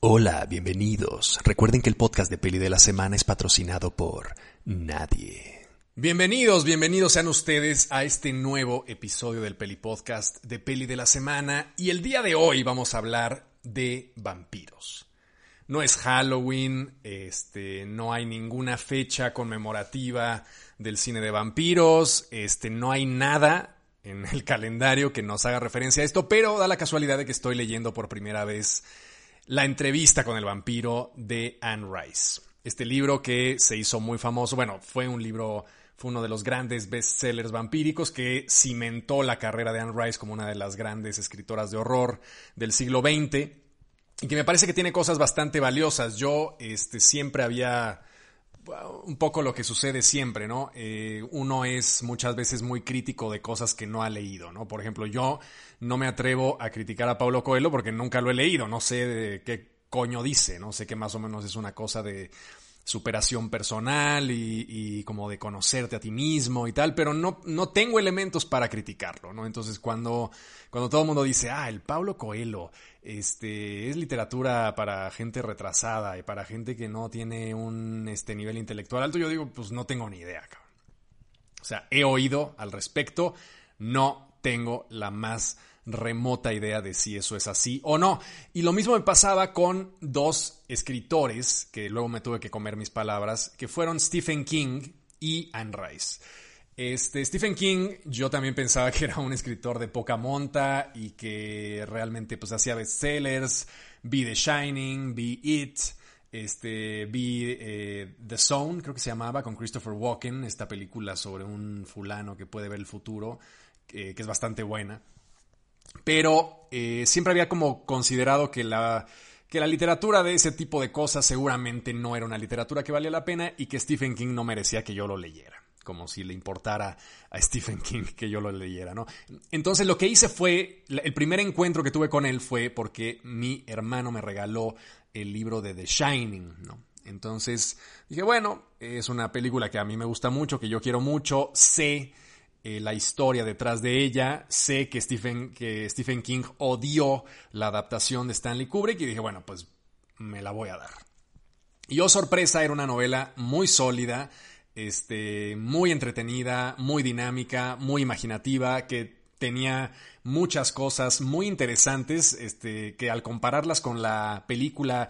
Hola, bienvenidos. Recuerden que el podcast de Peli de la Semana es patrocinado por nadie. Bienvenidos, bienvenidos sean ustedes a este nuevo episodio del Peli Podcast de Peli de la Semana y el día de hoy vamos a hablar de vampiros. No es Halloween, este, no hay ninguna fecha conmemorativa del cine de vampiros, este, no hay nada en el calendario que nos haga referencia a esto, pero da la casualidad de que estoy leyendo por primera vez la entrevista con el vampiro de Anne Rice. Este libro que se hizo muy famoso, bueno, fue un libro, fue uno de los grandes bestsellers vampíricos que cimentó la carrera de Anne Rice como una de las grandes escritoras de horror del siglo XX y que me parece que tiene cosas bastante valiosas. Yo este, siempre había un poco lo que sucede siempre, ¿no? Eh, uno es muchas veces muy crítico de cosas que no ha leído, ¿no? Por ejemplo, yo no me atrevo a criticar a Paulo Coelho porque nunca lo he leído, no sé de qué coño dice, no sé que más o menos es una cosa de superación personal y, como de conocerte a ti mismo y tal, pero no, no tengo elementos para criticarlo, ¿no? Entonces cuando, cuando todo el mundo dice, ah, el Pablo Coelho, este, es literatura para gente retrasada y para gente que no tiene un este, nivel intelectual alto, yo digo, pues no tengo ni idea, cabrón. O sea, he oído al respecto, no tengo la más remota idea de si eso es así o no. Y lo mismo me pasaba con dos escritores, que luego me tuve que comer mis palabras, que fueron Stephen King y Anne Rice. Este, Stephen King, yo también pensaba que era un escritor de poca monta y que realmente pues hacía bestsellers. Vi The Shining, vi It, este, vi eh, The Zone, creo que se llamaba, con Christopher Walken, esta película sobre un fulano que puede ver el futuro, que es bastante buena pero eh, siempre había como considerado que la, que la literatura de ese tipo de cosas seguramente no era una literatura que valía la pena y que Stephen King no merecía que yo lo leyera como si le importara a Stephen King que yo lo leyera, ¿no? Entonces lo que hice fue, el primer encuentro que tuve con él fue porque mi hermano me regaló el libro de The Shining, ¿no? Entonces dije, bueno, es una película que a mí me gusta mucho, que yo quiero mucho, sé eh, la historia detrás de ella. Sé que Stephen, que Stephen King odió la adaptación de Stanley Kubrick y dije, bueno, pues me la voy a dar. Y oh sorpresa, era una novela muy sólida, este, muy entretenida, muy dinámica, muy imaginativa, que tenía muchas cosas muy interesantes, este, que al compararlas con la película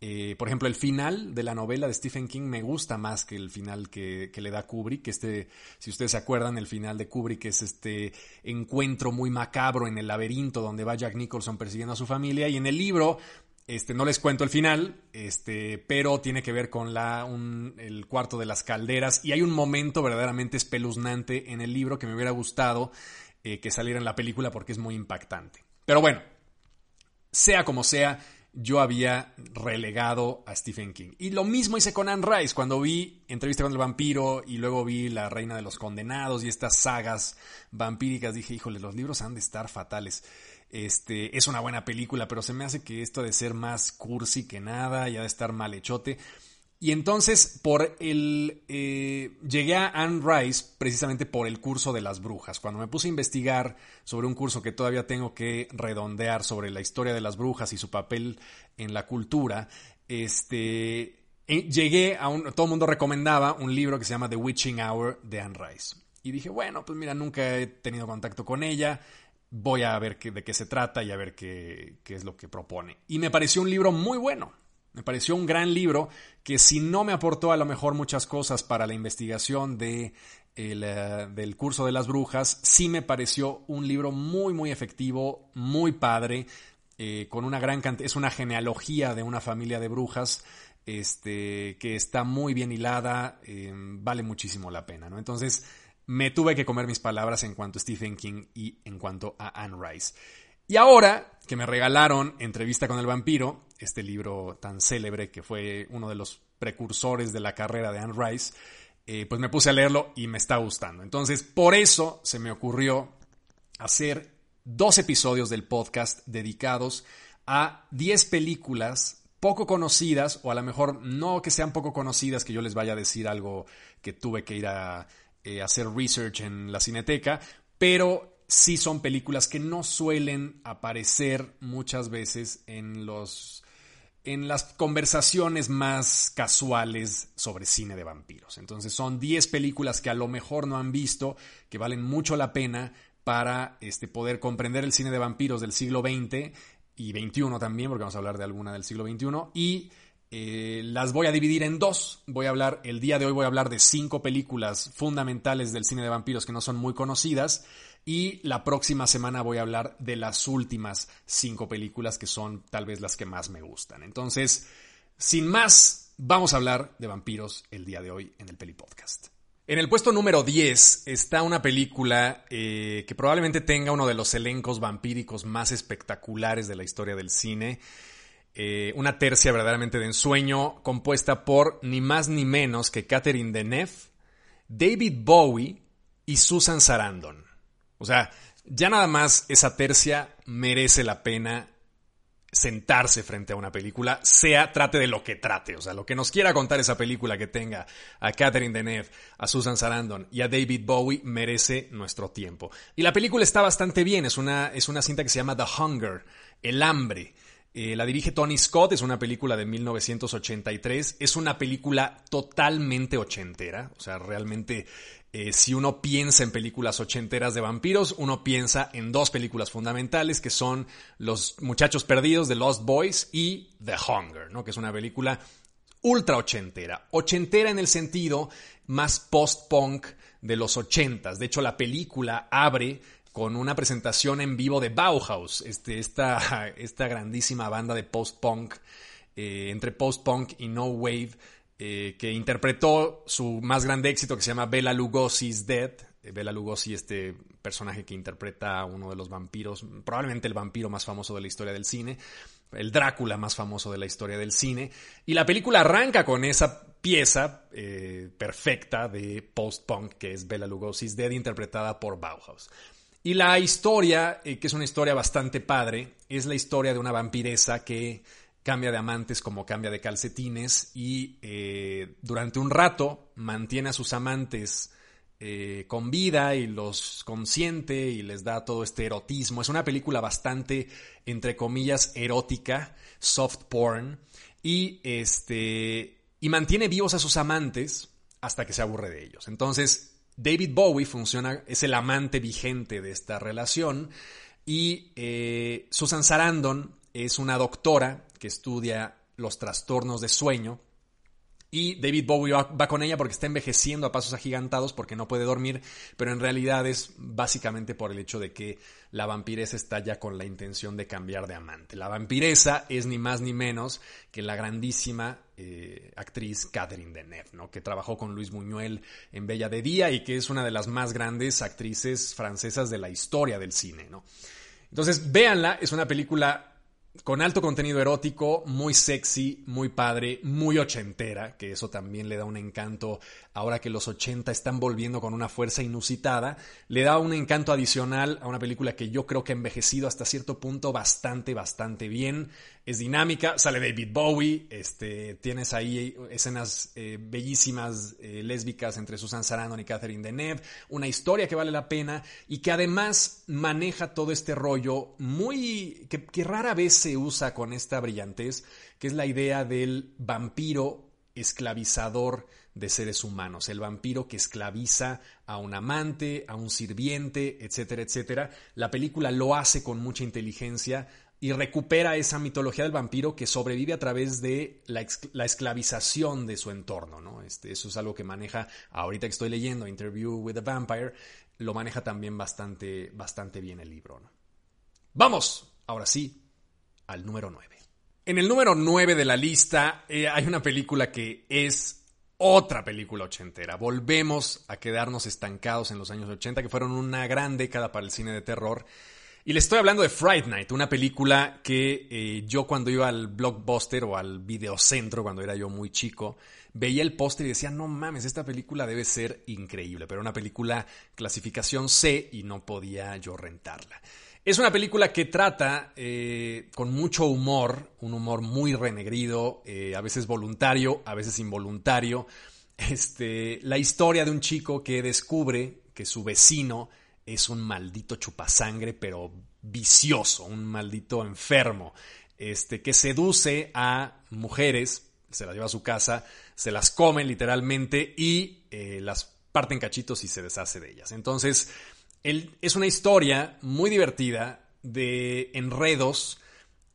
eh, por ejemplo, el final de la novela de Stephen King me gusta más que el final que, le da Kubrick. Este, si ustedes se acuerdan, el final de Kubrick es este encuentro muy macabro en el laberinto donde va Jack Nicholson persiguiendo a su familia. Y en el libro, este, no les cuento el final, este, pero tiene que ver con la, el cuarto de las calderas. Y hay un momento verdaderamente espeluznante en el libro que me hubiera gustado eh, que saliera en la película porque es muy impactante. Pero bueno, sea como sea, yo había relegado a Stephen King. Y lo mismo hice con Anne Rice cuando vi Entrevista con el vampiro y luego vi La Reina de los Condenados y estas sagas vampíricas. Dije, híjole, los libros han de estar fatales. Este, es una buena película, pero se me hace que esto de ser más cursi que nada, ya de estar mal hechote. Y entonces, por el. Eh, llegué a Anne Rice precisamente por el curso de las brujas. Cuando me puse a investigar sobre un curso que todavía tengo que redondear sobre la historia de las brujas y su papel en la cultura, este. Eh, llegué a un. Todo el mundo recomendaba un libro que se llama The Witching Hour de Anne Rice. Y dije, bueno, pues mira, nunca he tenido contacto con ella. Voy a ver de qué se trata y a ver qué, qué es lo que propone. Y me pareció un libro muy bueno me pareció un gran libro que si no me aportó a lo mejor muchas cosas para la investigación de eh, del curso de las brujas, sí me pareció un libro muy, muy efectivo, muy padre, eh, con una gran cantidad, es una genealogía de una familia de brujas, este, que está muy bien hilada, eh, vale muchísimo la pena, ¿no? Entonces, me tuve que comer mis palabras en cuanto a Stephen King y en cuanto a Anne Rice. Y ahora que me regalaron Entrevista con el vampiro, este libro tan célebre que fue uno de los precursores de la carrera de Anne Rice, eh, pues me puse a leerlo y me está gustando. Entonces, por eso se me ocurrió hacer dos episodios del podcast dedicados a 10 películas poco conocidas, o a lo mejor no que sean poco conocidas, que yo les vaya a decir algo que tuve que ir a eh, hacer research en la cineteca, pero sí son películas que no suelen aparecer muchas veces en los en las conversaciones más casuales sobre cine de vampiros. Entonces son 10 películas que a lo mejor no han visto, que valen mucho la pena para este, poder comprender el cine de vampiros del siglo XX y XXI también, porque vamos a hablar de alguna del siglo XXI, y eh, las voy a dividir en dos. Voy a hablar, el día de hoy voy a hablar de cinco películas fundamentales del cine de vampiros que no son muy conocidas. Y la próxima semana voy a hablar de las últimas cinco películas que son tal vez las que más me gustan. Entonces, sin más, vamos a hablar de vampiros el día de hoy en el Peli Podcast. En el puesto número 10 está una película eh, que probablemente tenga uno de los elencos vampíricos más espectaculares de la historia del cine. Eh, una tercia verdaderamente de ensueño, compuesta por ni más ni menos que Catherine Deneuve, David Bowie y Susan Sarandon. O sea, ya nada más esa tercia merece la pena sentarse frente a una película, sea trate de lo que trate, o sea, lo que nos quiera contar esa película que tenga a Catherine Deneuve, a Susan Sarandon y a David Bowie merece nuestro tiempo. Y la película está bastante bien, es una, es una cinta que se llama The Hunger, El hambre. Eh, la dirige Tony Scott, es una película de 1983, es una película totalmente ochentera, o sea, realmente eh, si uno piensa en películas ochenteras de vampiros, uno piensa en dos películas fundamentales que son Los Muchachos Perdidos de Lost Boys y The Hunger, ¿no? que es una película ultra ochentera. Ochentera en el sentido más post-punk de los ochentas. De hecho, la película abre con una presentación en vivo de Bauhaus, este, esta, esta grandísima banda de post-punk, eh, entre post-punk y no wave eh, que interpretó su más grande éxito que se llama Bela Lugosi's Dead. Eh, Bela Lugosi, este personaje que interpreta a uno de los vampiros, probablemente el vampiro más famoso de la historia del cine, el Drácula más famoso de la historia del cine. Y la película arranca con esa pieza perfecta de post-punk que es Bela Lugosi's Dead, interpretada por Bauhaus. Y la historia, que es una historia bastante padre, es la historia de una vampiresa que cambia de amantes como cambia de calcetines y eh, durante un rato mantiene a sus amantes eh, con vida y los consiente y les da todo este erotismo. Es una película bastante, entre comillas, erótica, soft porn, y, este, y mantiene vivos a sus amantes hasta que se aburre de ellos. Entonces, David Bowie funciona, es el amante vigente de esta relación y eh, Susan Sarandon es una doctora que estudia los trastornos de sueño. Y David Bowie va, con ella porque está envejeciendo a pasos agigantados porque no puede dormir, pero en realidad es básicamente por el hecho de que la vampiresa está ya con la intención de cambiar de amante. La vampiresa es ni más ni menos que la grandísima eh, actriz Catherine Deneuve, ¿no? que trabajó con Luis Buñuel en Bella de Día y que es una de las más grandes actrices francesas de la historia del cine. ¿no? Entonces, véanla, es una película con alto contenido erótico, muy sexy, muy padre, muy ochentera, que eso también le da un encanto ahora que los 80 están volviendo con una fuerza inusitada, le da un encanto adicional a una película que yo creo que ha envejecido hasta cierto punto bastante, bastante bien. Es dinámica, sale David Bowie, este, tienes ahí escenas eh, bellísimas eh, lésbicas entre Susan Sarandon y Catherine Deneuve, una historia que vale la pena y que además maneja todo este rollo muy que, que rara vez se usa con esta brillantez, que es la idea del vampiro esclavizador de seres humanos, el vampiro que esclaviza a un amante, a un sirviente, etcétera, etcétera. La película lo hace con mucha inteligencia y recupera esa mitología del vampiro que sobrevive a través de la, esclavización de su entorno. ¿no? Este, eso es algo que maneja, ahorita que estoy leyendo Interview with the Vampire, lo maneja también bastante, bastante bien el libro. Vamos, ahora sí, al número 9. En el número 9 de la lista eh, hay una película que es otra película ochentera. Volvemos a quedarnos estancados en los años 80, que fueron una gran década para el cine de terror. Y le estoy hablando de Fright Night, una película que eh, yo cuando iba al blockbuster o al videocentro, cuando era yo muy chico, veía el póster y decía, no mames, esta película debe ser increíble, pero una película clasificación C y no podía yo rentarla. Es una película que trata eh, con mucho humor, un humor muy renegrido, eh, a veces voluntario, a veces involuntario, este, la historia de un chico que descubre que su vecino es un maldito chupasangre, pero vicioso, un maldito enfermo. este, que seduce a mujeres, se las lleva a su casa, se las come literalmente y eh, las parte en cachitos y se deshace de ellas. Entonces, es una historia muy divertida de enredos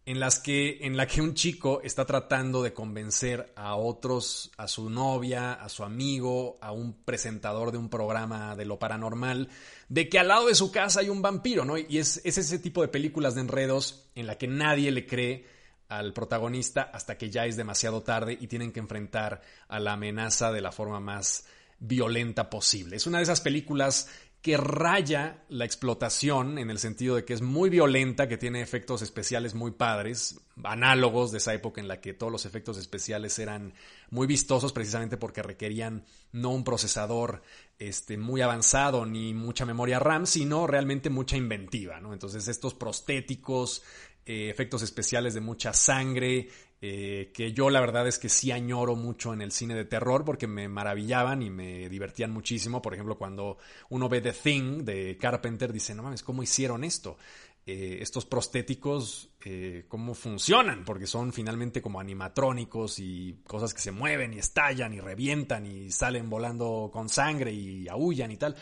en las que en la que un chico está tratando de convencer a otros, a su novia, a su amigo, a un presentador de un programa de lo paranormal, de que al lado de su casa hay un vampiro, ¿no? Y es, es ese tipo de películas de enredos en la que nadie le cree al protagonista hasta que ya es demasiado tarde y tienen que enfrentar a la amenaza de la forma más violenta posible. Es una de esas películas que raya la explotación en el sentido de que es muy violenta, que tiene efectos especiales muy padres, análogos de esa época en la que todos los efectos especiales eran muy vistosos precisamente porque requerían no un procesador este, muy avanzado ni mucha memoria RAM, sino realmente mucha inventiva. ¿no? Entonces estos prostéticos, eh, efectos especiales de mucha sangre, eh, que yo la verdad es que sí añoro mucho en el cine de terror porque me maravillaban y me divertían muchísimo. Por ejemplo, cuando uno ve The Thing de Carpenter, dice, no mames, ¿cómo hicieron esto? Eh, estos prostéticos, eh, ¿cómo funcionan? Porque son finalmente como animatrónicos y cosas que se mueven y estallan y revientan y salen volando con sangre y aullan y tal.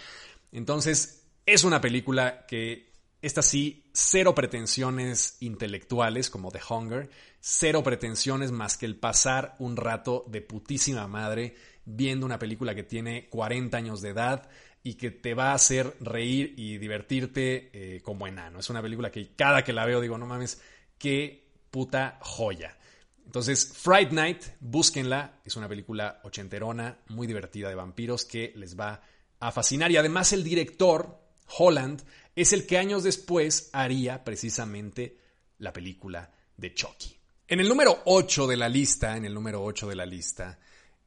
Entonces, es una película que esta sí, cero pretensiones intelectuales como The Hunger, cero pretensiones más que el pasar un rato de putísima madre viendo una película que tiene 40 años de edad y que te va a hacer reír y divertirte eh, como enano. Es una película que cada que la veo digo, no mames, qué puta joya. Entonces, Fright Night, búsquenla, es una película ochenterona, muy divertida de vampiros que les va a fascinar. Y además el director, Holland, es el que años después haría precisamente la película de Chucky. En el número 8 de la lista, en el número 8 de la lista,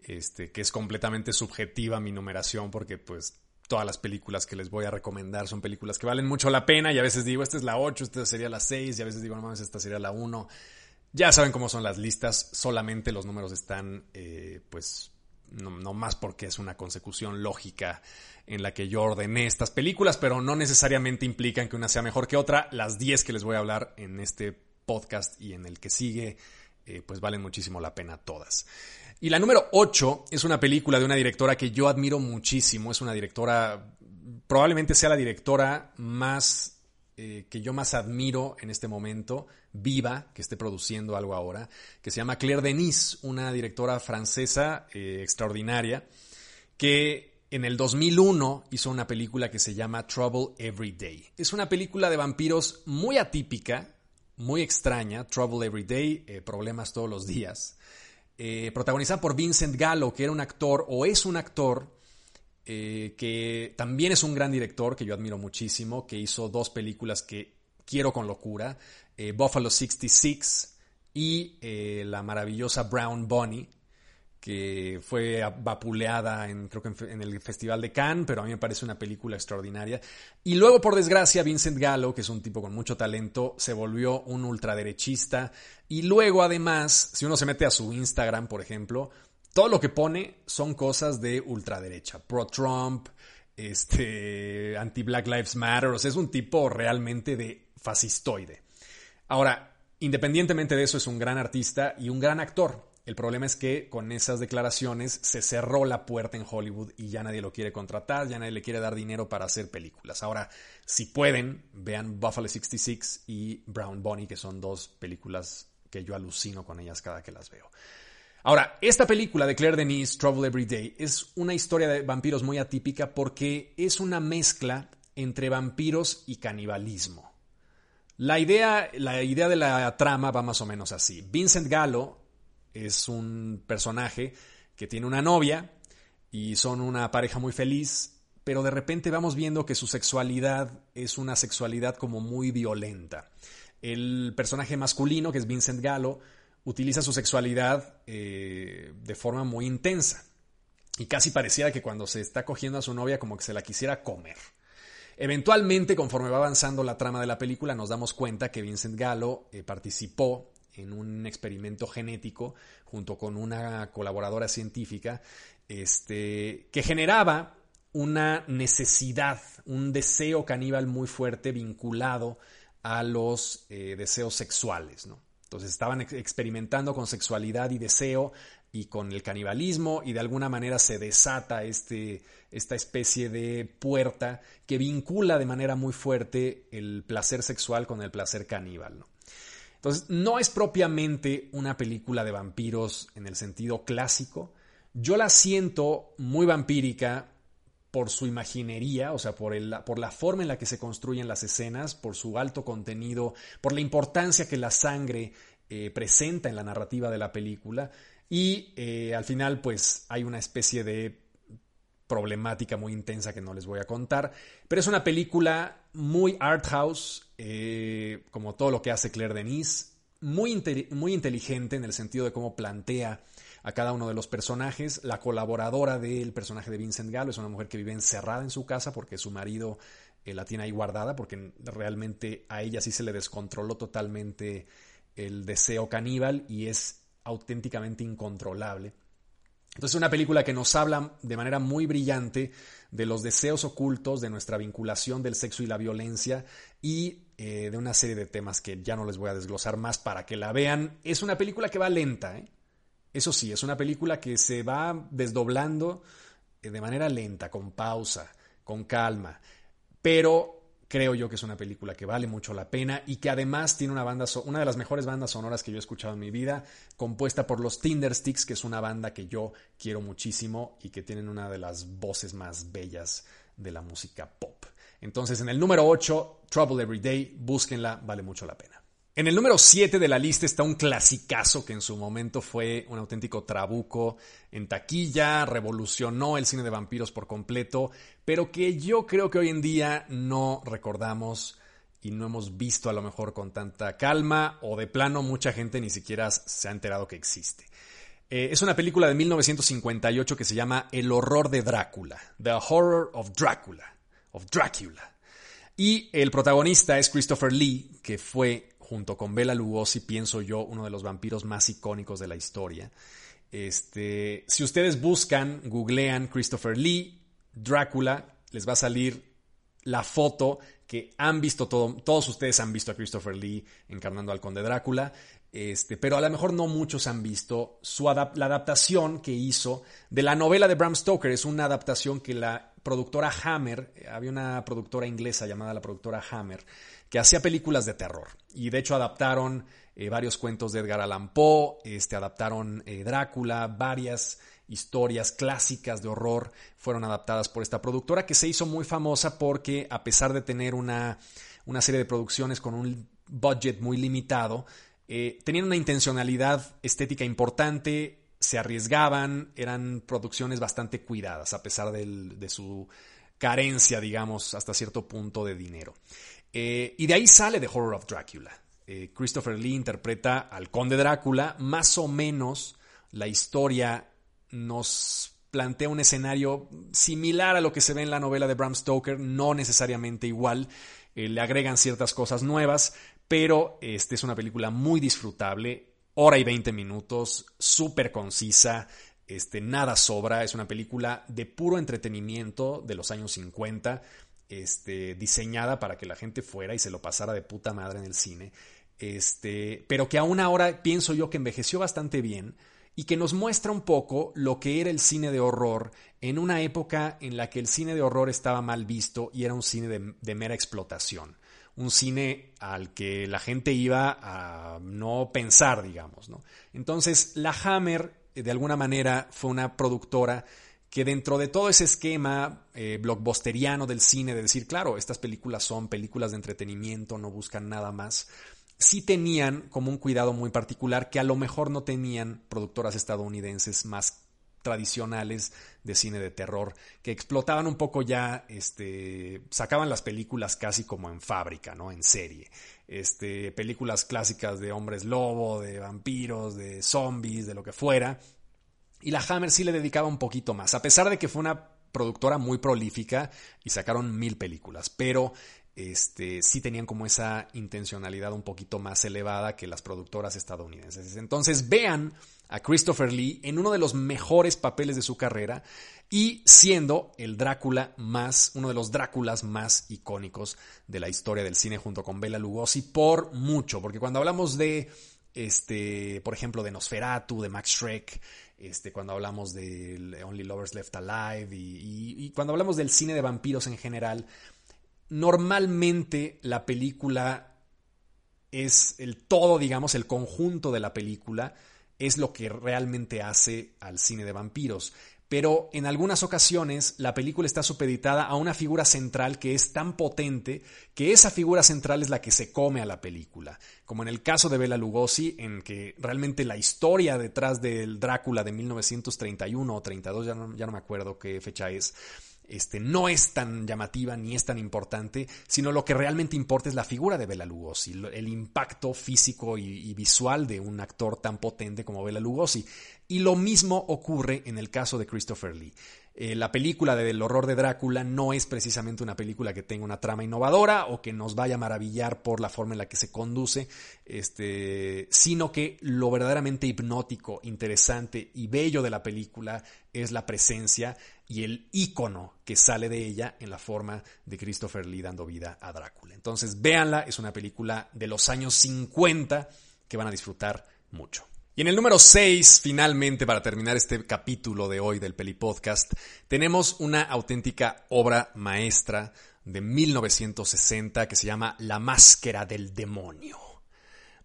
este, que es completamente subjetiva mi numeración porque pues todas las películas que les voy a recomendar son películas que valen mucho la pena y a veces digo, esta es la 8, esta sería la 6 y a veces digo, no mames, esta sería la 1. Ya saben cómo son las listas, solamente los números están eh, pues no, más porque es una consecución lógica en la que yo ordené estas películas, pero no necesariamente implican que una sea mejor que otra. Las 10 que les voy a hablar en este podcast y en el que sigue, eh, pues valen muchísimo la pena todas. Y la número 8 es una película de una directora que yo admiro muchísimo. Es una directora, probablemente sea la directora más eh, que yo más admiro en este momento, viva, que esté produciendo algo ahora, que se llama Claire Denis, una directora francesa eh, extraordinaria, que en el 2001 hizo una película que se llama Trouble Every Day. Es una película de vampiros muy atípica, muy extraña, Trouble Every Day, eh, problemas todos los días, protagonizada por Vincent Gallo, que era un actor o es un actor eh, que también es un gran director que yo admiro muchísimo, que hizo dos películas que quiero con locura, eh, Buffalo 66 y eh, la maravillosa Brown Bunny, que fue vapuleada en, creo que en, el Festival de Cannes, pero a mí me parece una película extraordinaria. Y luego, por desgracia, Vincent Gallo, que es un tipo con mucho talento, se volvió un ultraderechista. Y luego, además, si uno se mete a su Instagram, por ejemplo, todo lo que pone son cosas de ultraderecha, pro-Trump, este, anti-Black Lives Matter, o sea, es un tipo realmente de fascistoide. Ahora, independientemente de eso, es un gran artista y un gran actor. El problema es que con esas declaraciones se cerró la puerta en Hollywood y ya nadie lo quiere contratar, ya nadie le quiere dar dinero para hacer películas. Ahora, si pueden, vean Buffalo 66 y Brown Bunny, que son dos películas que yo alucino con ellas cada que las veo. Ahora, esta película de Claire Denis, Trouble Every Day, es una historia de vampiros muy atípica porque es una mezcla entre vampiros y canibalismo. La idea, la idea de la trama va más o menos así. Vincent Gallo es un personaje que tiene una novia y son una pareja muy feliz, pero de repente vamos viendo que su sexualidad es una sexualidad como muy violenta. El personaje masculino, que es Vincent Gallo, utiliza su sexualidad eh, de forma muy intensa. Y casi pareciera que cuando se está cogiendo a su novia como que se la quisiera comer. Eventualmente, conforme va avanzando la trama de la película, nos damos cuenta que Vincent Gallo eh, participó en un experimento genético junto con una colaboradora científica este, que generaba una necesidad, un deseo caníbal muy fuerte vinculado a los eh, deseos sexuales. ¿no? Entonces estaban experimentando con sexualidad y deseo y con el canibalismo y de alguna manera se desata este, esta especie de puerta que vincula de manera muy fuerte el placer sexual con el placer caníbal. Entonces no es propiamente una película de vampiros en el sentido clásico. Yo la siento muy vampírica por su imaginería, o sea, por, por la forma en la que se construyen las escenas, por su alto contenido, por la importancia que la sangre eh, presenta en la narrativa de la película. Y eh, al final, pues hay una especie de problemática muy intensa que no les voy a contar. Pero es una película muy art house, eh, como todo lo que hace Claire Denis, muy, muy inteligente en el sentido de cómo plantea a cada uno de los personajes. La colaboradora del personaje de Vincent Gallo es una mujer que vive encerrada en su casa porque su marido eh, la tiene ahí guardada, porque realmente a ella sí se le descontroló totalmente el deseo caníbal y es auténticamente incontrolable. Entonces, es una película que nos habla de manera muy brillante de los deseos ocultos, de nuestra vinculación del sexo y la violencia y eh, de una serie de temas que ya no les voy a desglosar más para que la vean. Es una película que va lenta, ¿eh? Eso sí, es una película que se va desdoblando eh, de manera lenta, con pausa, con calma, pero creo yo que es una película que vale mucho la pena y que además tiene una banda, una de las mejores bandas sonoras que yo he escuchado en mi vida, compuesta por los Tindersticks, que es una banda que yo quiero muchísimo y que tienen una de las voces más bellas de la música pop. Entonces, en el número 8, Trouble Every Day, búsquenla, vale mucho la pena. En el número 7 de la lista está un clasicazo que en su momento fue un auténtico trabuco en taquilla, revolucionó el cine de vampiros por completo, pero que yo creo que hoy en día no recordamos y no hemos visto a lo mejor con tanta calma o de plano mucha gente ni siquiera se ha enterado que existe. Eh, es una película de 1958 que se llama El horror de Drácula, The Horror of Drácula, of Dracula. Y el protagonista es Christopher Lee, que fue junto con Bela Lugosi, pienso yo, uno de los vampiros más icónicos de la historia. Este, si ustedes buscan, googlean Christopher Lee, Drácula, les va a salir la foto que han visto todo, todos ustedes han visto a Christopher Lee encarnando al conde Drácula, este, pero a lo mejor no muchos han visto su la adaptación que hizo de la novela de Bram Stoker. Es una adaptación que la productora Hammer, había una productora inglesa llamada la productora Hammer, que hacía películas de terror. Y de hecho adaptaron eh, varios cuentos de Edgar Allan Poe, este, adaptaron eh, Drácula, varias historias clásicas de horror fueron adaptadas por esta productora que se hizo muy famosa porque a pesar de tener una, una serie de producciones con un budget muy limitado, eh, tenían una intencionalidad estética importante, se arriesgaban, eran producciones bastante cuidadas a pesar de su carencia, digamos, hasta cierto punto de dinero. Eh, y de ahí sale The Horror of Dracula. Eh, Christopher Lee interpreta al conde Drácula. Más o menos la historia nos plantea un escenario similar a lo que se ve en la novela de Bram Stoker, no necesariamente igual. Le agregan ciertas cosas nuevas, pero es una película muy disfrutable. Hora y 20 minutos, súper concisa, este, nada sobra. Es una película de puro entretenimiento de los años 50 este, diseñada para que la gente fuera y se lo pasara de puta madre en el cine, este, pero que aún ahora pienso yo que envejeció bastante bien y que nos muestra un poco lo que era el cine de horror en una época en la que el cine de horror estaba mal visto y era un cine de, mera explotación, un cine al que la gente iba a no pensar, digamos, ¿no? Entonces, la Hammer, de alguna manera, fue una productora que dentro de todo ese esquema eh, blockbusteriano del cine, de decir, claro, estas películas son películas de entretenimiento, no buscan nada más, sí tenían como un cuidado muy particular que a lo mejor no tenían productoras estadounidenses más tradicionales de cine de terror que explotaban un poco ya este sacaban las películas casi como en fábrica, ¿no? En serie. Este películas clásicas de hombres lobo, de vampiros, de zombies, de lo que fuera y la Hammer sí le dedicaba un poquito más, a pesar de que fue una productora muy prolífica y sacaron mil películas, pero este, sí tenían como esa intencionalidad un poquito más elevada que las productoras estadounidenses. Entonces vean a Christopher Lee en uno de los mejores papeles de su carrera y siendo el Drácula más, uno de los Dráculas más icónicos de la historia del cine junto con Bela Lugosi por mucho, porque cuando hablamos de este, por ejemplo, de Nosferatu, de Max Schreck, este, cuando hablamos de Only Lovers Left Alive y, cuando hablamos del cine de vampiros en general, normalmente la película es el todo, digamos, el conjunto de la película es lo que realmente hace al cine de vampiros. Pero en algunas ocasiones la película está supeditada a una figura central que es tan potente que esa figura central es la que se come a la película, como en el caso de Bela Lugosi, en que realmente la historia detrás del Drácula de 1931 o 32, ya no, ya no me acuerdo qué fecha es, este, no es tan llamativa ni es tan importante, sino lo que realmente importa es la figura de Bela Lugosi, el impacto físico y, visual de un actor tan potente como Bela Lugosi. Y lo mismo ocurre en el caso de Christopher Lee. Eh, la película del horror de Drácula no es precisamente una película que tenga una trama innovadora o que nos vaya a maravillar por la forma en la que se conduce, este, sino que lo verdaderamente hipnótico, interesante y bello de la película es la presencia y el ícono que sale de ella en la forma de Christopher Lee dando vida a Drácula. Entonces, véanla, es una película de los años 50 que van a disfrutar mucho. Y en el número 6, finalmente, para terminar este capítulo de hoy del Peli Podcast, tenemos una auténtica obra maestra de 1960 que se llama La Máscara del Demonio.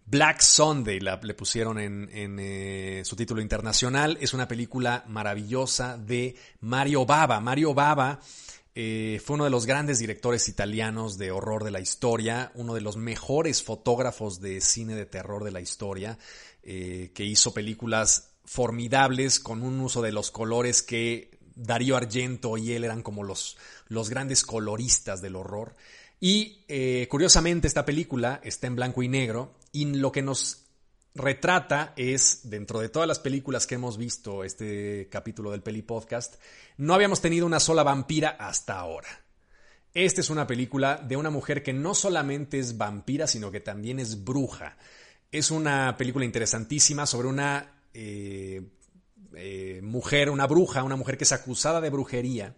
Black Sunday le pusieron en, eh, su título internacional. Es una película maravillosa de Mario Bava. Mario Bava eh, fue uno de los grandes directores italianos de horror de la historia, uno de los mejores fotógrafos de cine de terror de la historia. Eh, que hizo películas formidables con un uso de los colores que Darío Argento y él eran como los, los grandes coloristas del horror. Y eh, curiosamente esta película está en blanco y negro y lo que nos retrata es, dentro de todas las películas que hemos visto, este capítulo del Peli Podcast, no habíamos tenido una sola vampira hasta ahora. Esta es una película de una mujer que no solamente es vampira, sino que también es bruja. Es una película interesantísima sobre una eh, eh, mujer, una bruja, una mujer que es acusada de brujería.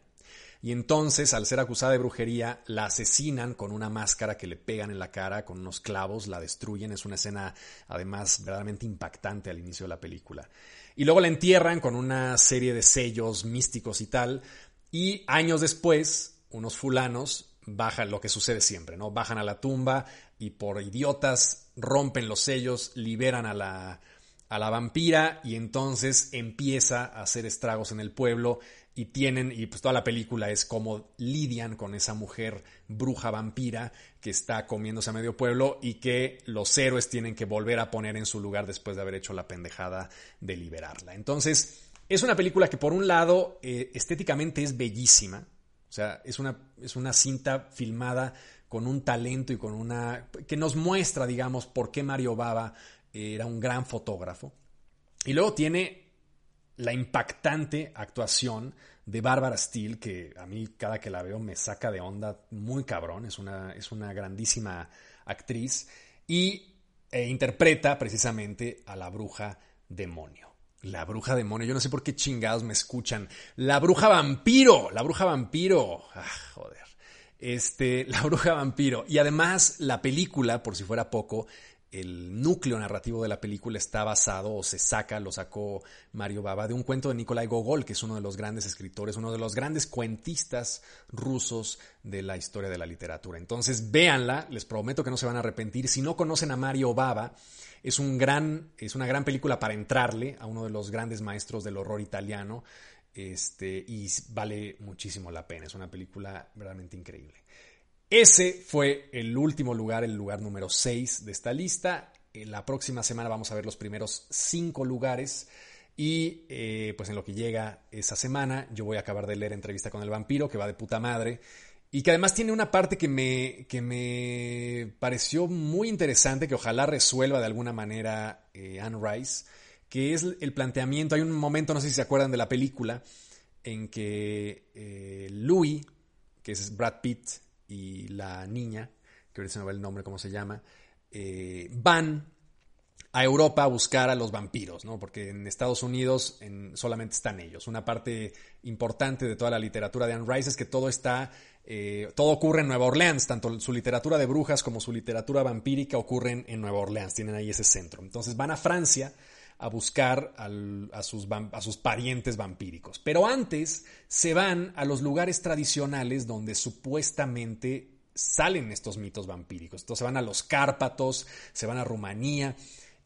Y entonces, al ser acusada de brujería, la asesinan con una máscara que le pegan en la cara, con unos clavos, la destruyen. Es una escena, además, verdaderamente impactante al inicio de la película. Y luego la entierran con una serie de sellos místicos y tal. Y años después, unos fulanos bajan lo que sucede siempre, ¿no? Bajan a la tumba y por idiotas rompen los sellos, liberan a la, a la vampira y entonces empieza a hacer estragos en el pueblo y tienen, y pues toda la película es como lidian con esa mujer bruja vampira que está comiéndose a medio pueblo y que los héroes tienen que volver a poner en su lugar después de haber hecho la pendejada de liberarla. Entonces, es una película que por un lado eh, estéticamente es bellísima, o sea, es una, es una cinta filmada con un talento y con una... que nos muestra, digamos, por qué Mario Baba era un gran fotógrafo. Y luego tiene la impactante actuación de Bárbara Steele, que a mí cada que la veo me saca de onda muy cabrón, es una, es una grandísima actriz, y e interpreta precisamente a la bruja demonio. La bruja demonio, yo no sé por qué chingados me escuchan. La bruja vampiro, la bruja vampiro. Ah, joder este, La Bruja Vampiro. Y además, la película, por si fuera poco, el núcleo narrativo de la película está basado o se saca, lo sacó Mario Baba, de un cuento de Nikolai Gogol, que es uno de los grandes escritores, uno de los grandes cuentistas rusos de la historia de la literatura. Entonces, véanla, les prometo que no se van a arrepentir. Si no conocen a Mario Baba, es, un gran, es una gran película para entrarle a uno de los grandes maestros del horror italiano. Este, y vale muchísimo la pena. Es una película verdaderamente increíble. Ese fue el último lugar, el lugar número 6 de esta lista. En la próxima semana vamos a ver los primeros 5 lugares. Y eh, pues en lo que llega esa semana, yo voy a acabar de leer Entrevista con el vampiro, que va de puta madre. Y que además tiene una parte que me, que me pareció muy interesante, que ojalá resuelva de alguna manera eh, Anne Rice que es el planteamiento. Hay un momento, no sé si se acuerdan de la película, en que eh, Louis, que es Brad Pitt, y la niña, que ahorita se me va el nombre, cómo se llama, eh, van a Europa a buscar a los vampiros, ¿no? Porque en Estados Unidos solamente están ellos. Una parte importante de toda la literatura de Anne Rice es que todo está, eh, todo ocurre en Nueva Orleans, tanto su literatura de brujas como su literatura vampírica ocurren en Nueva Orleans, tienen ahí ese centro. Entonces van a Francia a buscar a, sus, a sus parientes vampíricos. Pero antes se van a los lugares tradicionales donde supuestamente salen estos mitos vampíricos. Entonces se van a los Cárpatos, se van a Rumanía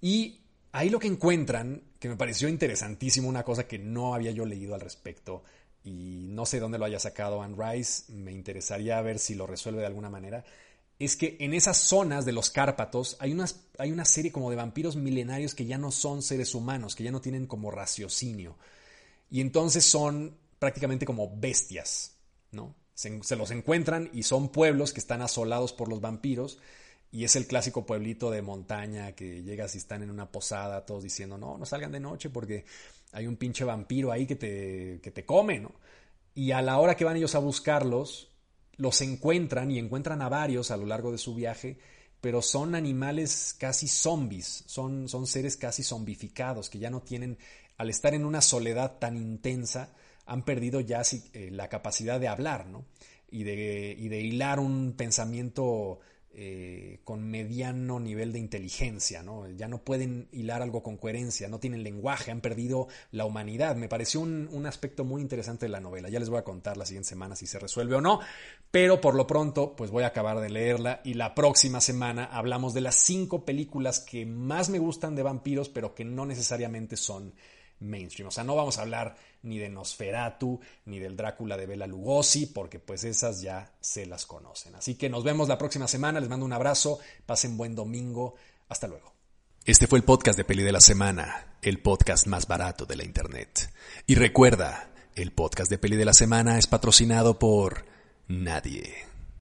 y ahí lo que encuentran, que me pareció interesantísimo, una cosa que no había yo leído al respecto y no sé dónde lo haya sacado Anne Rice, me interesaría ver si lo resuelve de alguna manera, es que en esas zonas de los Cárpatos hay, hay una serie como de vampiros milenarios que ya no son seres humanos, que ya no tienen como raciocinio. Y entonces son prácticamente como bestias, ¿no? Se, se, los encuentran y son pueblos que están asolados por los vampiros y es el clásico pueblito de montaña que llegas y están en una posada todos diciendo, no, no salgan de noche porque hay un pinche vampiro ahí que te, que te come, ¿no? Y a la hora que van ellos a buscarlos, los encuentran y encuentran a varios a lo largo de su viaje, pero son animales casi zombies, son, son seres casi zombificados que ya no tienen, al estar en una soledad tan intensa, han perdido ya eh, la capacidad de hablar, ¿no? Y de, y de hilar un pensamiento eh, con mediano nivel de inteligencia, ¿no? Ya no pueden hilar algo con coherencia, no tienen lenguaje, han perdido la humanidad. Me pareció un, un, aspecto muy interesante de la novela. Ya les voy a contar la siguiente semana si se resuelve o no, pero por lo pronto, pues voy a acabar de leerla y la próxima semana hablamos de las cinco películas que más me gustan de vampiros, pero que no necesariamente son mainstream. O sea, no vamos a hablar ni de Nosferatu, ni del Drácula de Bela Lugosi, porque pues esas ya se las conocen. Así que nos vemos la próxima semana, les mando un abrazo, pasen buen domingo, hasta luego. Este fue el podcast de Peli de la Semana, el podcast más barato de la Internet. Y recuerda, el podcast de Peli de la Semana es patrocinado por nadie.